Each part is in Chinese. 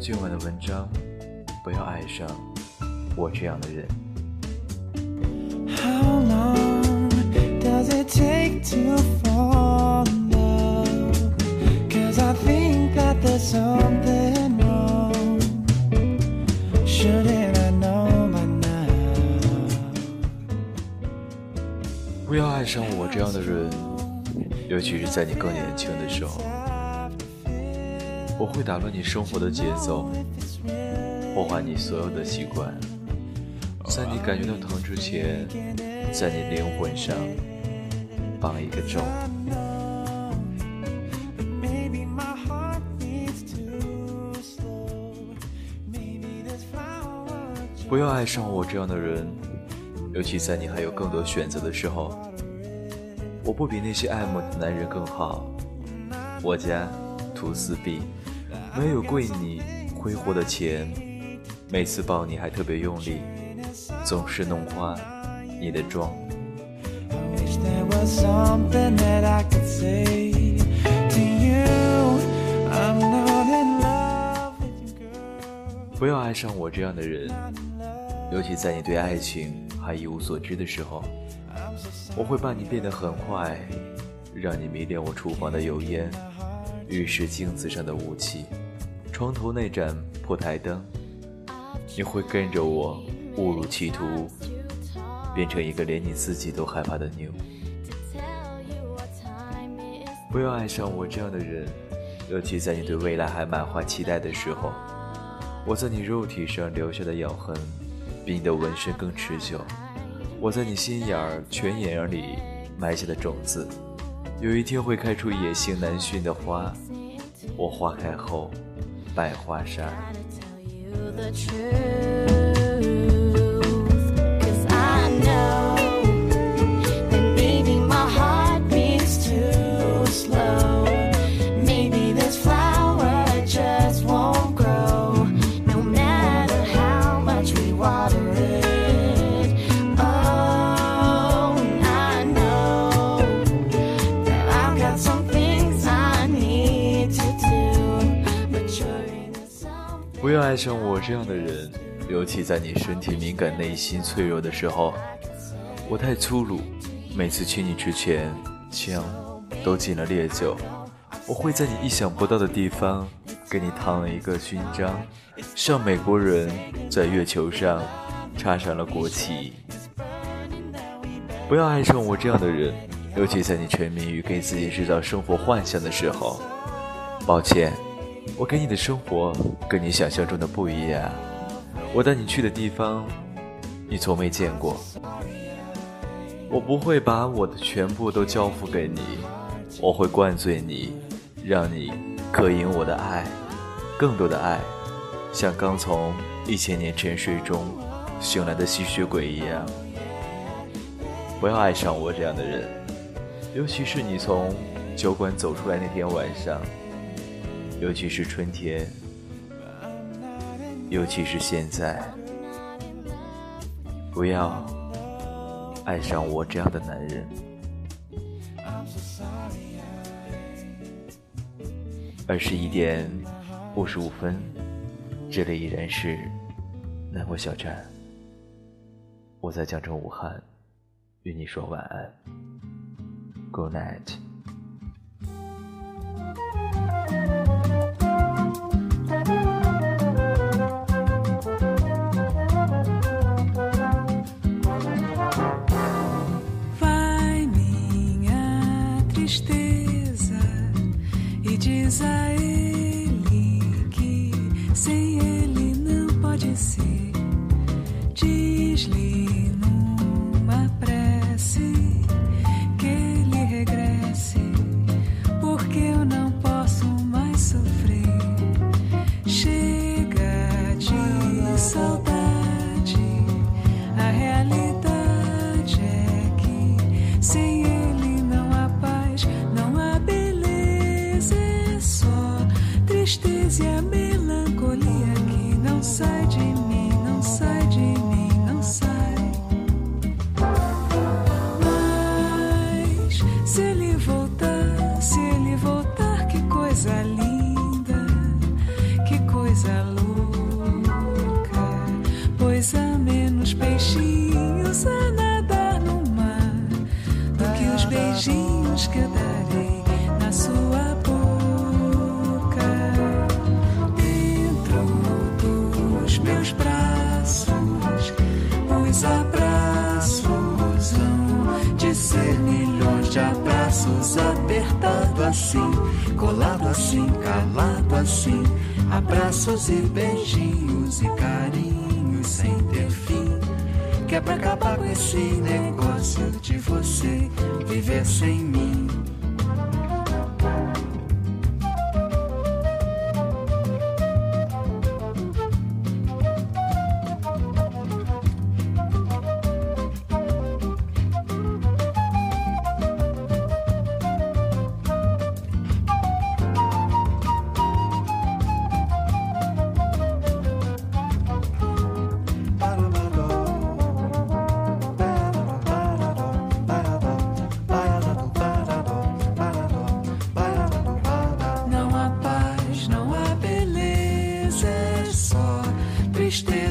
今晚的文章，不要爱上我这样的人。How long does it take to fall in love? Cause I think that there's something wrong. Shouldn't I know by now? 不要爱上我这样的人，尤其是在你更年轻的时候。我会打乱你生活的节奏，破坏你所有的习惯，在你感觉到疼之前，在你灵魂上绑一个咒。不要爱上我这样的人，尤其在你还有更多选择的时候。我不比那些爱慕的男人更好，我家土四壁，没有跪你挥霍的钱，每次抱你还特别用力，总是弄花你的妆。不要爱上我这样的人，尤其在你对爱情还一无所知的时候，我会把你变得很坏，让你迷恋我厨房的油烟，浴室镜子上的雾气，床头那盏破台灯。你会跟着我误入歧途，变成一个连你自己都害怕的妞。不要爱上我这样的人，尤其在你对未来还满怀期待的时候。我在你肉体上留下的咬痕，比你的纹身更持久。我在你心眼儿、泉眼儿里埋下的种子，有一天会开出野性难驯的花。我花开后，百花杀。不要爱上我这样的人，尤其在你身体敏感、内心脆弱的时候。我太粗鲁，每次亲你之前，枪都进了烈酒。我会在你意想不到的地方给你烫了一个勋章，像美国人在月球上插上了国旗。不要爱上我这样的人，尤其在你沉迷于给自己制造生活幻想的时候。抱歉，我给你的生活跟你想象中的不一样。我带你去的地方，你从没见过。我不会把我的全部都交付给你，我会灌醉你，让你渴饮我的爱，更多的爱，像刚从一千年沉睡中醒来的吸血鬼一样。不要爱上我这样的人，尤其是你从酒馆走出来那天晚上，尤其是春天，尤其是现在。不要爱上我这样的男人。二十一点五十五分，这里依然是南国小站，我在江城武汉，与你说晚安，Good night。Ele não pode ser. Diz-lhe numa prece que ele regresse, porque eu não posso mais sofrer. Chega de saudade, apertado assim, colado assim, calado assim, abraços e beijinhos e carinhos sem ter é pra acabar com esse negócio de você viver sem mim.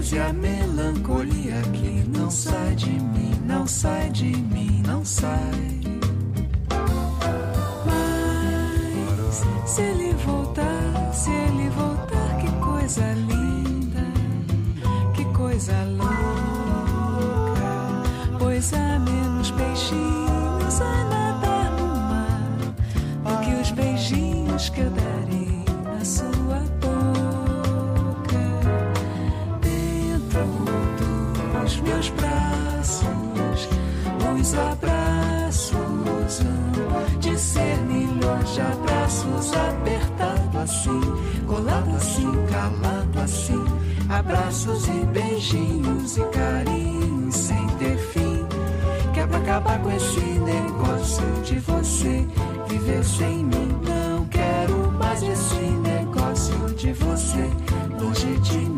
Tristeza e a melancolia que não sai de mim, não sai de mim, não sai. Mas se ele voltar, se ele voltar, que coisa linda, que coisa louca. Pois há menos peixinhos a nadar no mar do que os beijinhos que eu darei abraços e beijinhos e carinhos sem ter fim. Que é pra acabar com esse negócio de você viver sem mim. Não quero mais esse negócio de você longe de mim.